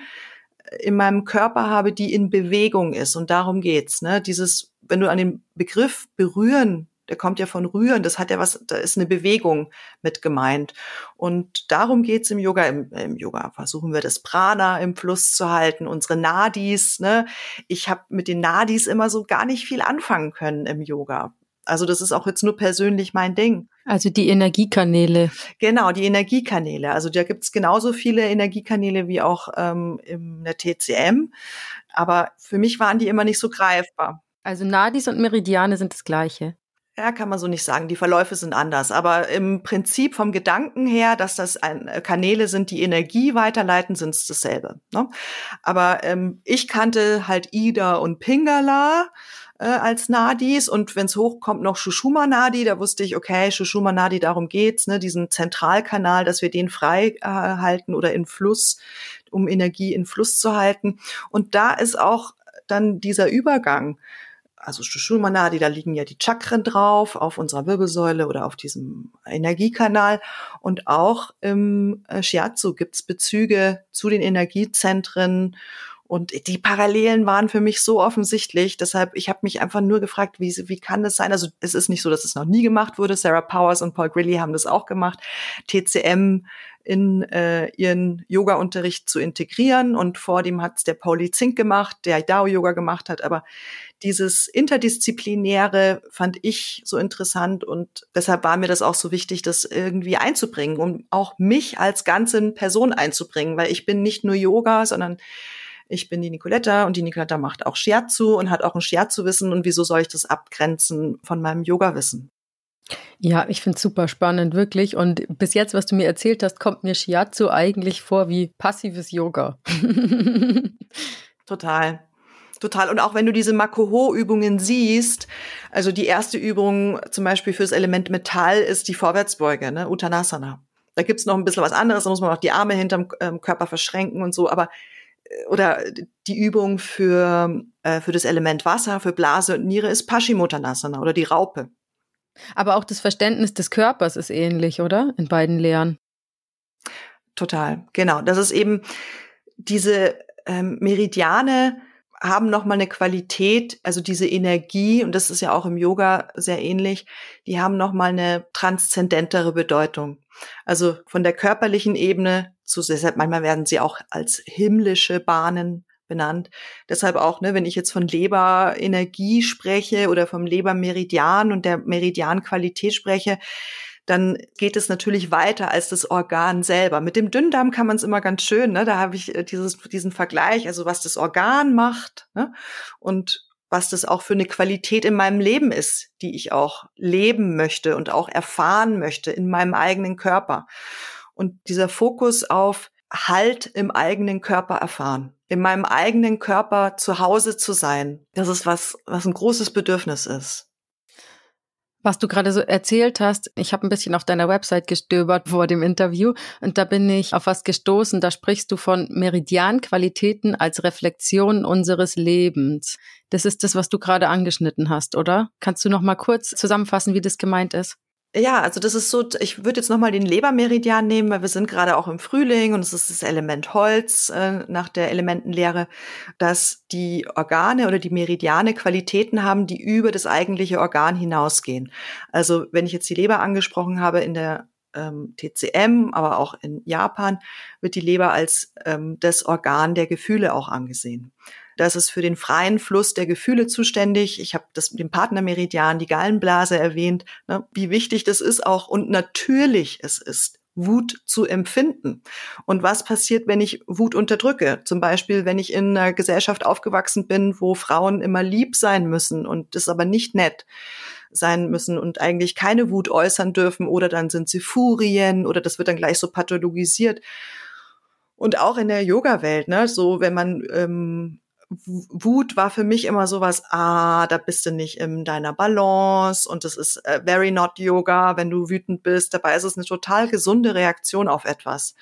in meinem Körper habe, die in Bewegung ist. Und darum geht's. Ne? Dieses, wenn du an den Begriff berühren der kommt ja von Rühren, das hat ja was, da ist eine Bewegung mit gemeint. Und darum geht's im Yoga. Im, Im, Yoga versuchen wir das Prana im Fluss zu halten, unsere Nadis. Ne? Ich habe mit den Nadis immer so gar nicht viel anfangen können im Yoga. Also das ist auch jetzt nur persönlich mein Ding. Also die Energiekanäle. Genau, die Energiekanäle. Also da gibt's genauso viele Energiekanäle wie auch ähm, in der TCM. Aber für mich waren die immer nicht so greifbar. Also Nadis und Meridiane sind das gleiche. Ja, kann man so nicht sagen. Die Verläufe sind anders. Aber im Prinzip vom Gedanken her, dass das äh, Kanäle sind, die Energie weiterleiten, sind es dasselbe. Ne? Aber ähm, ich kannte halt Ida und Pingala äh, als Nadis und wenn es hochkommt noch Shushuma Nadi, da wusste ich, okay, Shushuma Nadi, darum geht's, ne, diesen Zentralkanal, dass wir den frei äh, halten oder in Fluss, um Energie in Fluss zu halten. Und da ist auch dann dieser Übergang also Shushulmanadi, da liegen ja die Chakren drauf, auf unserer Wirbelsäule oder auf diesem Energiekanal. Und auch im äh, Shiatsu gibt's Bezüge zu den Energiezentren. Und die Parallelen waren für mich so offensichtlich. Deshalb, ich habe mich einfach nur gefragt, wie, wie kann das sein? Also es ist nicht so, dass es noch nie gemacht wurde. Sarah Powers und Paul Grilly haben das auch gemacht. TCM in äh, ihren Yoga-Unterricht zu integrieren. Und vor dem hat's der Pauli Zink gemacht, der Dao-Yoga gemacht hat. Aber dieses Interdisziplinäre fand ich so interessant und deshalb war mir das auch so wichtig, das irgendwie einzubringen, um auch mich als ganze Person einzubringen, weil ich bin nicht nur Yoga, sondern ich bin die Nicoletta und die Nicoletta macht auch Shiatsu und hat auch ein Shiatsu-Wissen und wieso soll ich das abgrenzen von meinem Yoga-Wissen? Ja, ich finde es super spannend, wirklich. Und bis jetzt, was du mir erzählt hast, kommt mir Shiatsu eigentlich vor wie passives Yoga. *laughs* Total. Total. Und auch wenn du diese Makoho-Übungen siehst, also die erste Übung zum Beispiel fürs Element Metall ist die Vorwärtsbeuge, ne? Uttanasana. Da gibt's noch ein bisschen was anderes, da muss man auch die Arme hinterm ähm, Körper verschränken und so, aber oder die Übung für, äh, für das Element Wasser, für Blase und Niere ist Paschimottanasana oder die Raupe. Aber auch das Verständnis des Körpers ist ähnlich, oder? In beiden Lehren. Total, genau. Das ist eben diese ähm, Meridiane haben nochmal eine Qualität, also diese Energie, und das ist ja auch im Yoga sehr ähnlich, die haben nochmal eine transzendentere Bedeutung. Also von der körperlichen Ebene zu, deshalb manchmal werden sie auch als himmlische Bahnen benannt. Deshalb auch, ne, wenn ich jetzt von Leberenergie spreche oder vom Lebermeridian und der Meridianqualität spreche, dann geht es natürlich weiter als das Organ selber. Mit dem Dünndarm kann man es immer ganz schön, ne? da habe ich äh, dieses, diesen Vergleich, also was das Organ macht ne? und was das auch für eine Qualität in meinem Leben ist, die ich auch leben möchte und auch erfahren möchte in meinem eigenen Körper. Und dieser Fokus auf Halt im eigenen Körper erfahren, in meinem eigenen Körper zu Hause zu sein, das ist was, was ein großes Bedürfnis ist. Was du gerade so erzählt hast, ich habe ein bisschen auf deiner Website gestöbert vor dem Interview und da bin ich auf was gestoßen. Da sprichst du von Meridianqualitäten als Reflexion unseres Lebens. Das ist das, was du gerade angeschnitten hast, oder? Kannst du noch mal kurz zusammenfassen, wie das gemeint ist? Ja, also das ist so, ich würde jetzt nochmal den Lebermeridian nehmen, weil wir sind gerade auch im Frühling und es ist das Element Holz äh, nach der Elementenlehre, dass die Organe oder die Meridiane Qualitäten haben, die über das eigentliche Organ hinausgehen. Also wenn ich jetzt die Leber angesprochen habe in der ähm, TCM, aber auch in Japan wird die Leber als ähm, das Organ der Gefühle auch angesehen. Das ist für den freien Fluss der Gefühle zuständig. Ich habe das mit dem Partnermeridian, die Gallenblase erwähnt, ne, wie wichtig das ist auch und natürlich es ist. Wut zu empfinden. Und was passiert, wenn ich Wut unterdrücke? Zum Beispiel, wenn ich in einer Gesellschaft aufgewachsen bin, wo Frauen immer lieb sein müssen und das aber nicht nett sein müssen und eigentlich keine Wut äußern dürfen oder dann sind sie Furien oder das wird dann gleich so pathologisiert. Und auch in der Yoga-Welt, ne, so wenn man ähm, Wut war für mich immer sowas, ah, da bist du nicht in deiner Balance und das ist äh, very not Yoga, wenn du wütend bist. Dabei ist es eine total gesunde Reaktion auf etwas.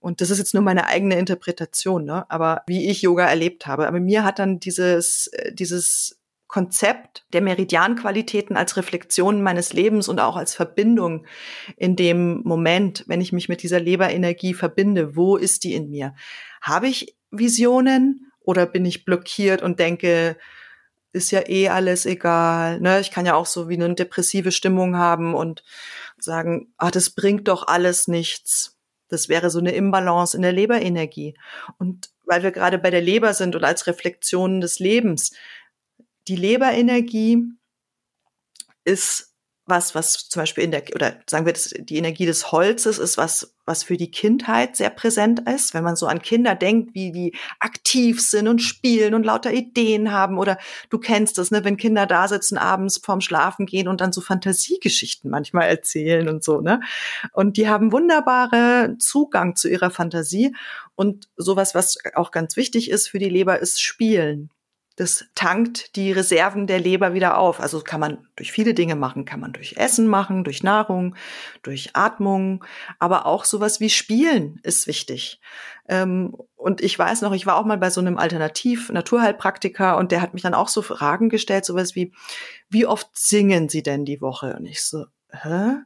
Und das ist jetzt nur meine eigene Interpretation, ne? aber wie ich Yoga erlebt habe. Aber mir hat dann dieses, äh, dieses Konzept der Meridianqualitäten als Reflexion meines Lebens und auch als Verbindung in dem Moment, wenn ich mich mit dieser Leberenergie verbinde, wo ist die in mir? Habe ich Visionen? Oder bin ich blockiert und denke, ist ja eh alles egal. Ne? Ich kann ja auch so wie eine depressive Stimmung haben und sagen, ah, das bringt doch alles nichts. Das wäre so eine Imbalance in der Leberenergie. Und weil wir gerade bei der Leber sind und als Reflexion des Lebens, die Leberenergie ist was, was zum Beispiel in der, oder sagen wir, das, die Energie des Holzes ist was, was für die Kindheit sehr präsent ist. Wenn man so an Kinder denkt, wie die aktiv sind und spielen und lauter Ideen haben oder du kennst das, ne, wenn Kinder da sitzen abends vorm Schlafen gehen und dann so Fantasiegeschichten manchmal erzählen und so, ne. Und die haben wunderbare Zugang zu ihrer Fantasie und sowas, was auch ganz wichtig ist für die Leber, ist Spielen das tankt die Reserven der Leber wieder auf. Also kann man durch viele Dinge machen, kann man durch Essen machen, durch Nahrung, durch Atmung, aber auch sowas wie Spielen ist wichtig. Ähm, und ich weiß noch, ich war auch mal bei so einem Alternativ-Naturheilpraktiker und der hat mich dann auch so Fragen gestellt, sowas wie, wie oft singen Sie denn die Woche? Und ich so, hä?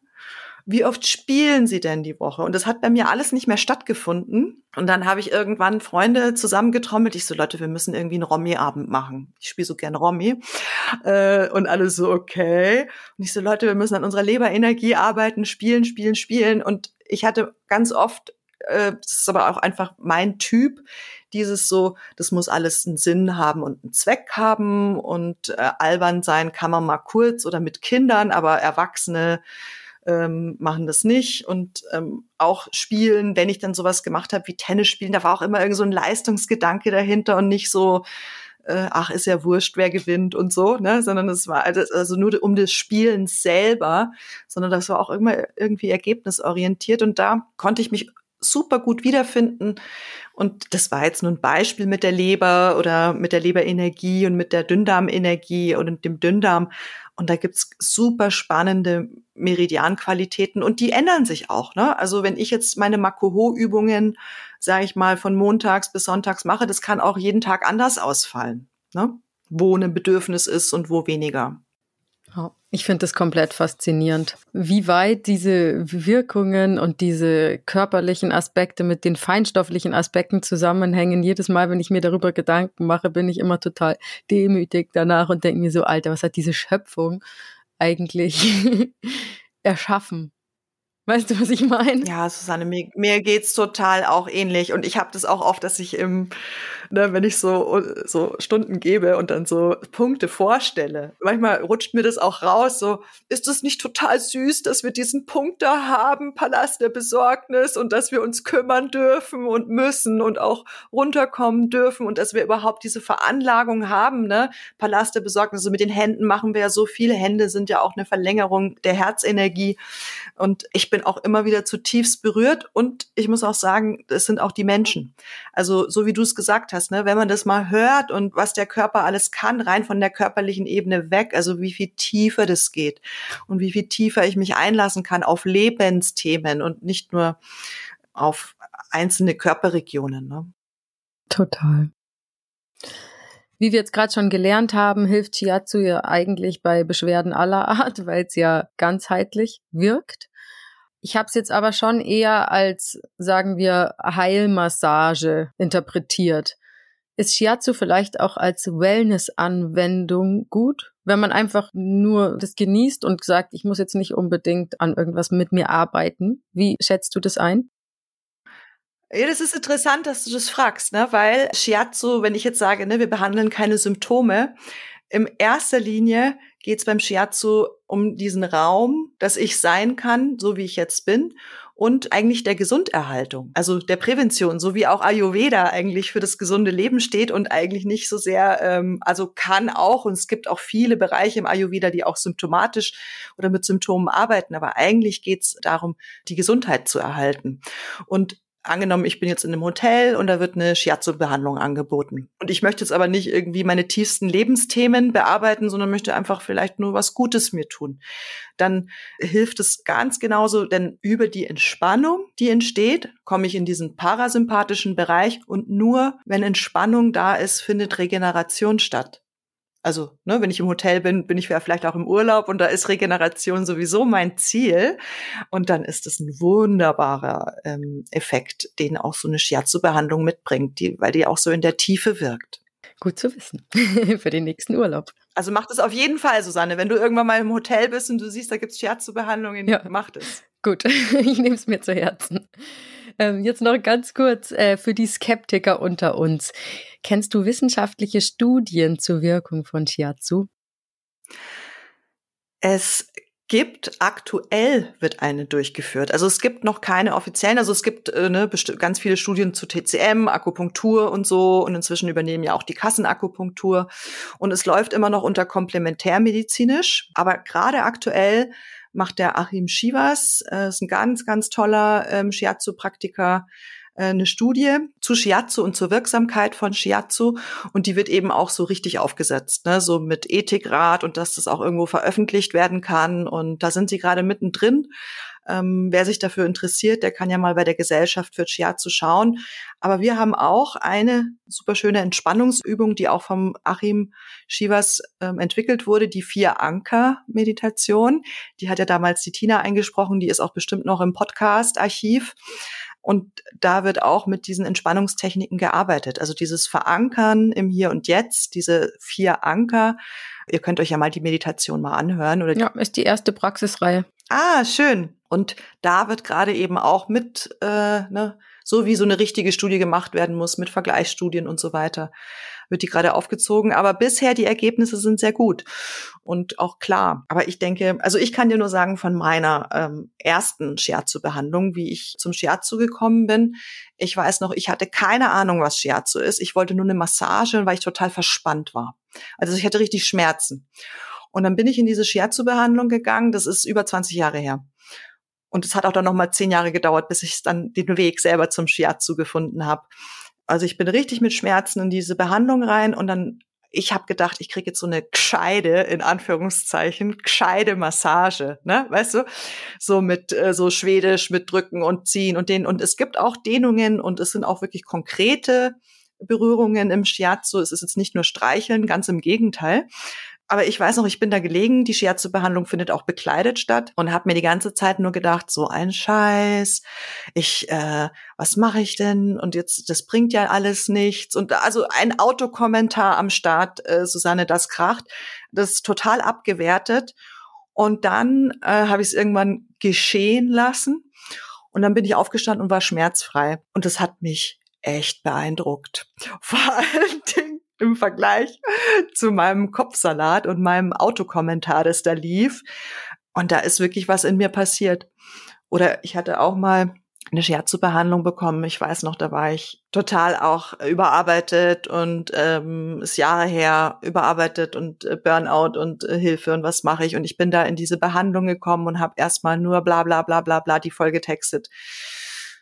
Wie oft spielen sie denn die Woche? Und das hat bei mir alles nicht mehr stattgefunden. Und dann habe ich irgendwann Freunde zusammengetrommelt. Ich so, Leute, wir müssen irgendwie einen Romy-Abend machen. Ich spiele so gern Romy. Äh, und alles so, okay. Und ich so, Leute, wir müssen an unserer Leberenergie arbeiten, spielen, spielen, spielen. Und ich hatte ganz oft, äh, das ist aber auch einfach mein Typ, dieses so, das muss alles einen Sinn haben und einen Zweck haben und äh, albern sein kann man mal kurz oder mit Kindern, aber Erwachsene ähm, machen das nicht und ähm, auch spielen, wenn ich dann sowas gemacht habe wie Tennis spielen, da war auch immer irgend so ein Leistungsgedanke dahinter und nicht so, äh, ach, ist ja wurscht, wer gewinnt und so, ne, sondern es war also, nur um das Spielen selber, sondern das war auch immer irgendwie ergebnisorientiert und da konnte ich mich super gut wiederfinden. Und das war jetzt nur ein Beispiel mit der Leber oder mit der Leberenergie und mit der Dünndarmenergie und dem Dünndarm. Und da gibt's super spannende Meridianqualitäten und die ändern sich auch. Ne? Also wenn ich jetzt meine Makoho-Übungen, sage ich mal, von montags bis sonntags mache, das kann auch jeden Tag anders ausfallen, ne? wo ein Bedürfnis ist und wo weniger. Ich finde das komplett faszinierend, wie weit diese Wirkungen und diese körperlichen Aspekte mit den feinstofflichen Aspekten zusammenhängen. Jedes Mal, wenn ich mir darüber Gedanken mache, bin ich immer total demütig danach und denke mir so, Alter, was hat diese Schöpfung eigentlich *laughs* erschaffen? Weißt du, was ich meine? Ja, Susanne, mir, mir geht's total auch ähnlich. Und ich habe das auch oft, dass ich im, ne, wenn ich so, so Stunden gebe und dann so Punkte vorstelle, manchmal rutscht mir das auch raus, so, ist das nicht total süß, dass wir diesen Punkt da haben, Palast der Besorgnis und dass wir uns kümmern dürfen und müssen und auch runterkommen dürfen und dass wir überhaupt diese Veranlagung haben, ne? Palast der Besorgnis, also mit den Händen machen wir ja so viele Hände sind ja auch eine Verlängerung der Herzenergie. Und ich bin bin auch immer wieder zutiefst berührt und ich muss auch sagen, es sind auch die Menschen. Also so wie du es gesagt hast, ne, wenn man das mal hört und was der Körper alles kann, rein von der körperlichen Ebene weg, also wie viel tiefer das geht und wie viel tiefer ich mich einlassen kann auf Lebensthemen und nicht nur auf einzelne Körperregionen. Ne? Total. Wie wir jetzt gerade schon gelernt haben, hilft Shiatsu ja eigentlich bei Beschwerden aller Art, weil es ja ganzheitlich wirkt. Ich habe es jetzt aber schon eher als, sagen wir, Heilmassage interpretiert. Ist Shiatsu vielleicht auch als Wellness-Anwendung gut, wenn man einfach nur das genießt und sagt, ich muss jetzt nicht unbedingt an irgendwas mit mir arbeiten? Wie schätzt du das ein? Ja, das ist interessant, dass du das fragst, ne? weil Shiatsu, wenn ich jetzt sage, ne, wir behandeln keine Symptome, in erster Linie geht es beim Shiatsu um diesen Raum, dass ich sein kann, so wie ich jetzt bin und eigentlich der Gesunderhaltung, also der Prävention, so wie auch Ayurveda eigentlich für das gesunde Leben steht und eigentlich nicht so sehr, ähm, also kann auch, und es gibt auch viele Bereiche im Ayurveda, die auch symptomatisch oder mit Symptomen arbeiten, aber eigentlich geht es darum, die Gesundheit zu erhalten. Und angenommen, ich bin jetzt in einem Hotel und da wird eine Shiatsu-Behandlung angeboten. Und ich möchte jetzt aber nicht irgendwie meine tiefsten Lebensthemen bearbeiten, sondern möchte einfach vielleicht nur was Gutes mir tun. Dann hilft es ganz genauso, denn über die Entspannung, die entsteht, komme ich in diesen parasympathischen Bereich und nur wenn Entspannung da ist, findet Regeneration statt. Also, ne, wenn ich im Hotel bin, bin ich vielleicht auch im Urlaub und da ist Regeneration sowieso mein Ziel. Und dann ist es ein wunderbarer ähm, Effekt, den auch so eine Shiatsu-Behandlung mitbringt, die, weil die auch so in der Tiefe wirkt. Gut zu wissen *laughs* für den nächsten Urlaub. Also mach das auf jeden Fall, Susanne. Wenn du irgendwann mal im Hotel bist und du siehst, da gibt's Shiatsu-Behandlungen, ja. mach das. Gut, *laughs* ich nehme es mir zu Herzen. Ähm, jetzt noch ganz kurz äh, für die Skeptiker unter uns. Kennst du wissenschaftliche Studien zur Wirkung von Shiatsu? Es gibt, aktuell wird eine durchgeführt. Also es gibt noch keine offiziellen, also es gibt äh, ne, ganz viele Studien zu TCM, Akupunktur und so und inzwischen übernehmen ja auch die Kassenakupunktur und es läuft immer noch unter komplementärmedizinisch, aber gerade aktuell macht der Achim Shivas, äh, ist ein ganz, ganz toller ähm, Shiatsu-Praktiker, äh, eine Studie zu Shiatsu und zur Wirksamkeit von Shiatsu. Und die wird eben auch so richtig aufgesetzt, ne? so mit Ethikrat und dass das auch irgendwo veröffentlicht werden kann. Und da sind sie gerade mittendrin ähm, wer sich dafür interessiert, der kann ja mal bei der Gesellschaft für Shiatsu schauen. Aber wir haben auch eine super schöne Entspannungsübung, die auch vom Achim Shivas ähm, entwickelt wurde, die Vier-Anker-Meditation. Die hat ja damals die Tina eingesprochen, die ist auch bestimmt noch im Podcast-Archiv. Und da wird auch mit diesen Entspannungstechniken gearbeitet. Also dieses Verankern im Hier und Jetzt, diese vier Anker. Ihr könnt euch ja mal die Meditation mal anhören. Oder ja, ist die erste Praxisreihe. Ah, schön. Und da wird gerade eben auch mit, äh, ne, so wie so eine richtige Studie gemacht werden muss, mit Vergleichsstudien und so weiter, wird die gerade aufgezogen. Aber bisher die Ergebnisse sind sehr gut und auch klar. Aber ich denke, also ich kann dir nur sagen von meiner ähm, ersten Shiatsu-Behandlung, wie ich zum Shiatsu gekommen bin. Ich weiß noch, ich hatte keine Ahnung, was Shiatsu ist. Ich wollte nur eine Massage, weil ich total verspannt war. Also ich hatte richtig Schmerzen. Und dann bin ich in diese Shiatsu-Behandlung gegangen. Das ist über 20 Jahre her. Und es hat auch dann noch mal zehn Jahre gedauert, bis ich dann den Weg selber zum Shiatsu gefunden habe. Also ich bin richtig mit Schmerzen in diese Behandlung rein und dann ich habe gedacht, ich kriege jetzt so eine gescheide, in Anführungszeichen, gescheide Massage, ne, weißt du? So mit äh, so Schwedisch, mit Drücken und Ziehen und den. Und es gibt auch Dehnungen und es sind auch wirklich konkrete Berührungen im Shiatsu. Es ist jetzt nicht nur Streicheln, ganz im Gegenteil. Aber ich weiß noch, ich bin da gelegen, die Shiatsu-Behandlung findet auch bekleidet statt und habe mir die ganze Zeit nur gedacht, so ein Scheiß, ich, äh, was mache ich denn? Und jetzt, das bringt ja alles nichts. Und also ein Autokommentar am Start, äh, Susanne, das kracht, das ist total abgewertet. Und dann äh, habe ich es irgendwann geschehen lassen. Und dann bin ich aufgestanden und war schmerzfrei. Und das hat mich echt beeindruckt. *laughs* Vor allen Dingen im Vergleich zu meinem Kopfsalat und meinem Autokommentar, das da lief. Und da ist wirklich was in mir passiert. Oder ich hatte auch mal eine Scherzo-Behandlung bekommen. Ich weiß noch, da war ich total auch überarbeitet und ähm, ist Jahre her überarbeitet und äh, Burnout und äh, Hilfe und was mache ich. Und ich bin da in diese Behandlung gekommen und habe erstmal nur bla bla bla bla bla die Folge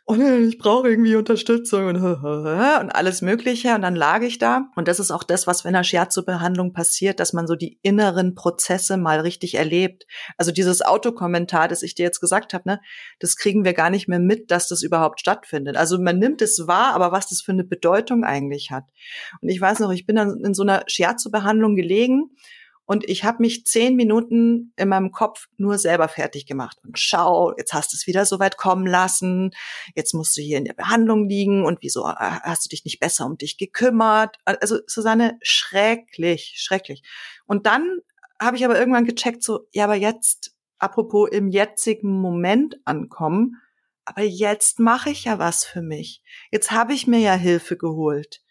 textet und ich brauche irgendwie Unterstützung und, *laughs* und alles Mögliche. Und dann lag ich da. Und das ist auch das, was in der Shiatsu-Behandlung passiert, dass man so die inneren Prozesse mal richtig erlebt. Also dieses Autokommentar, das ich dir jetzt gesagt habe, ne, das kriegen wir gar nicht mehr mit, dass das überhaupt stattfindet. Also man nimmt es wahr, aber was das für eine Bedeutung eigentlich hat. Und ich weiß noch, ich bin dann in so einer Shiatsu-Behandlung gelegen und ich habe mich zehn Minuten in meinem Kopf nur selber fertig gemacht. Und schau, jetzt hast du es wieder so weit kommen lassen. Jetzt musst du hier in der Behandlung liegen. Und wieso äh, hast du dich nicht besser um dich gekümmert? Also Susanne, schrecklich, schrecklich. Und dann habe ich aber irgendwann gecheckt, so, ja, aber jetzt, apropos im jetzigen Moment ankommen, aber jetzt mache ich ja was für mich. Jetzt habe ich mir ja Hilfe geholt.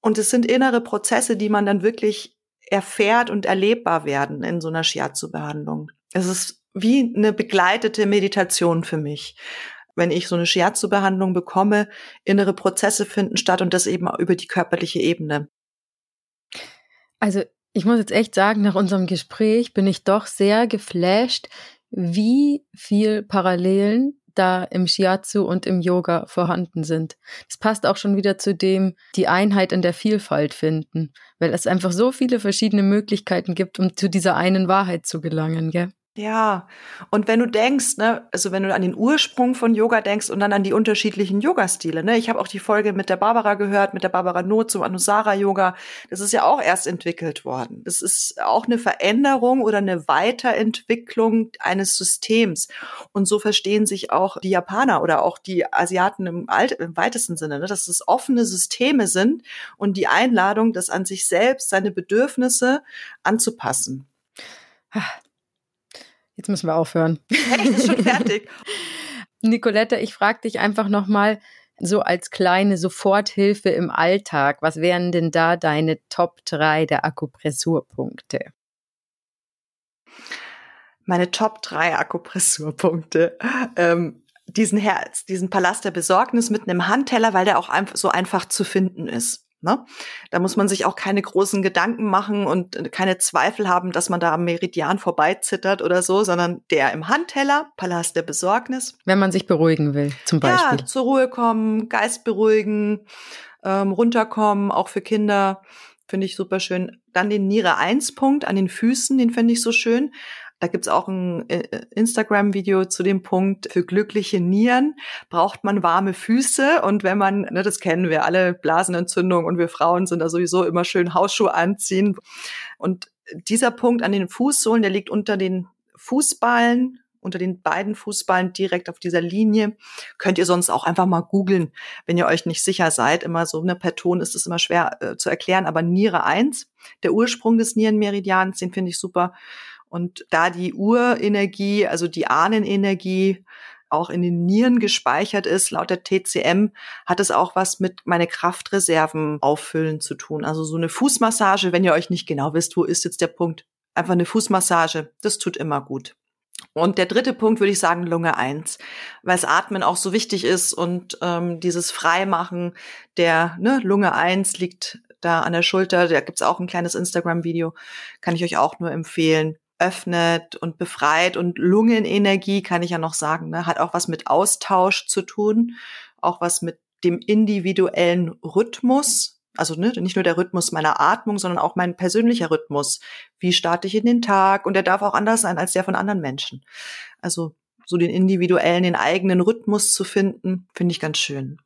Und es sind innere Prozesse, die man dann wirklich erfährt und erlebbar werden in so einer Shiatsu-Behandlung. Es ist wie eine begleitete Meditation für mich. Wenn ich so eine Shiatsu-Behandlung bekomme, innere Prozesse finden statt und das eben über die körperliche Ebene. Also ich muss jetzt echt sagen, nach unserem Gespräch bin ich doch sehr geflasht, wie viel Parallelen da im Shiatsu und im Yoga vorhanden sind. Das passt auch schon wieder zu dem, die Einheit in der Vielfalt finden, weil es einfach so viele verschiedene Möglichkeiten gibt, um zu dieser einen Wahrheit zu gelangen, gell? Ja, und wenn du denkst, ne, also wenn du an den Ursprung von Yoga denkst und dann an die unterschiedlichen Yoga-Stile, ne, ich habe auch die Folge mit der Barbara gehört, mit der Barbara Not zum Anusara-Yoga, das ist ja auch erst entwickelt worden. Das ist auch eine Veränderung oder eine Weiterentwicklung eines Systems. Und so verstehen sich auch die Japaner oder auch die Asiaten im, Alt im weitesten Sinne, ne, dass es offene Systeme sind und die Einladung, das an sich selbst, seine Bedürfnisse anzupassen. Jetzt müssen wir aufhören. Hey, ist schon fertig. *laughs* Nicolette, ich frage dich einfach nochmal so als kleine Soforthilfe im Alltag. Was wären denn da deine Top 3 der Akupressurpunkte? Meine Top 3 Akupressurpunkte. Ähm, diesen Herz, diesen Palast der Besorgnis mit einem Handteller, weil der auch einfach so einfach zu finden ist. Ne? Da muss man sich auch keine großen Gedanken machen und keine Zweifel haben, dass man da am Meridian vorbeizittert oder so, sondern der im Handteller, Palast der Besorgnis. Wenn man sich beruhigen will, zum Beispiel. Ja, zur Ruhe kommen, Geist beruhigen, ähm, runterkommen, auch für Kinder, finde ich super schön. Dann den Niere 1 Punkt an den Füßen, den finde ich so schön. Da gibt's auch ein äh, Instagram-Video zu dem Punkt, für glückliche Nieren braucht man warme Füße. Und wenn man, ne, das kennen wir alle, Blasenentzündung und wir Frauen sind da sowieso immer schön Hausschuhe anziehen. Und dieser Punkt an den Fußsohlen, der liegt unter den Fußballen, unter den beiden Fußballen direkt auf dieser Linie. Könnt ihr sonst auch einfach mal googeln, wenn ihr euch nicht sicher seid. Immer so, ne, per Ton ist es immer schwer äh, zu erklären, aber Niere eins, der Ursprung des Nierenmeridians, den finde ich super. Und da die Urenergie, also die Ahnenenergie, auch in den Nieren gespeichert ist, laut der TCM, hat es auch was mit meine Kraftreserven auffüllen zu tun. Also so eine Fußmassage, wenn ihr euch nicht genau wisst, wo ist jetzt der Punkt, einfach eine Fußmassage, das tut immer gut. Und der dritte Punkt würde ich sagen Lunge eins, weil das Atmen auch so wichtig ist und ähm, dieses Freimachen der ne, Lunge eins liegt da an der Schulter. Da gibt's auch ein kleines Instagram-Video, kann ich euch auch nur empfehlen öffnet und befreit und Lungenenergie kann ich ja noch sagen, ne, hat auch was mit Austausch zu tun, auch was mit dem individuellen Rhythmus, also ne, nicht nur der Rhythmus meiner Atmung, sondern auch mein persönlicher Rhythmus. Wie starte ich in den Tag? Und der darf auch anders sein als der von anderen Menschen. Also so den individuellen, den eigenen Rhythmus zu finden, finde ich ganz schön.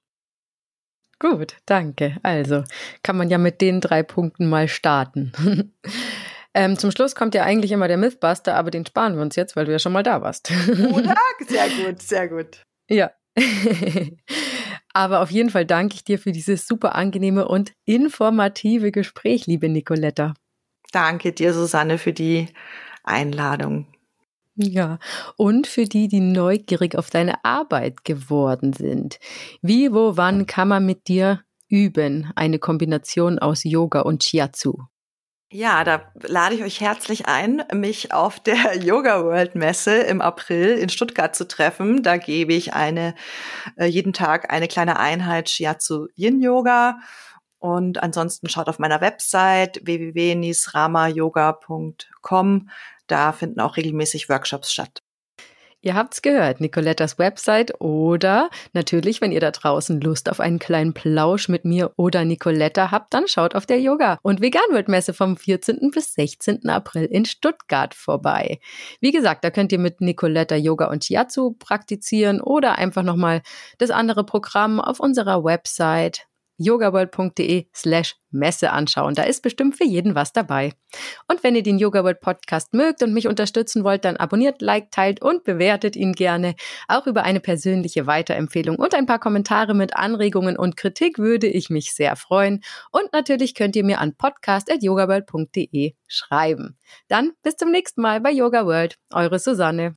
Gut, danke. Also kann man ja mit den drei Punkten mal starten. *laughs* ähm, zum Schluss kommt ja eigentlich immer der Mythbuster, aber den sparen wir uns jetzt, weil du ja schon mal da warst. Oder? *laughs* Sehr gut, sehr gut. Ja. *laughs* aber auf jeden Fall danke ich dir für dieses super angenehme und informative Gespräch, liebe Nicoletta. Danke dir, Susanne, für die Einladung. Ja, und für die, die neugierig auf deine Arbeit geworden sind. Wie, wo, wann kann man mit dir üben? Eine Kombination aus Yoga und Shiatsu. Ja, da lade ich euch herzlich ein, mich auf der *laughs* Yoga World Messe im April in Stuttgart zu treffen. Da gebe ich eine, äh, jeden Tag eine kleine Einheit Shiatsu Yin Yoga. Und ansonsten schaut auf meiner Website www.nisramayoga.com. Da finden auch regelmäßig Workshops statt. Ihr habt's gehört, Nicolettas Website oder natürlich, wenn ihr da draußen Lust auf einen kleinen Plausch mit mir oder Nicoletta habt, dann schaut auf der Yoga- und Vegan-World-Messe vom 14. bis 16. April in Stuttgart vorbei. Wie gesagt, da könnt ihr mit Nicoletta Yoga und Shiatsu praktizieren oder einfach nochmal das andere Programm auf unserer Website yogaworld.de slash Messe anschauen. Da ist bestimmt für jeden was dabei. Und wenn ihr den Yoga World Podcast mögt und mich unterstützen wollt, dann abonniert, liked, teilt und bewertet ihn gerne. Auch über eine persönliche Weiterempfehlung und ein paar Kommentare mit Anregungen und Kritik würde ich mich sehr freuen. Und natürlich könnt ihr mir an podcast.yogaworld.de schreiben. Dann bis zum nächsten Mal bei Yoga World. Eure Susanne.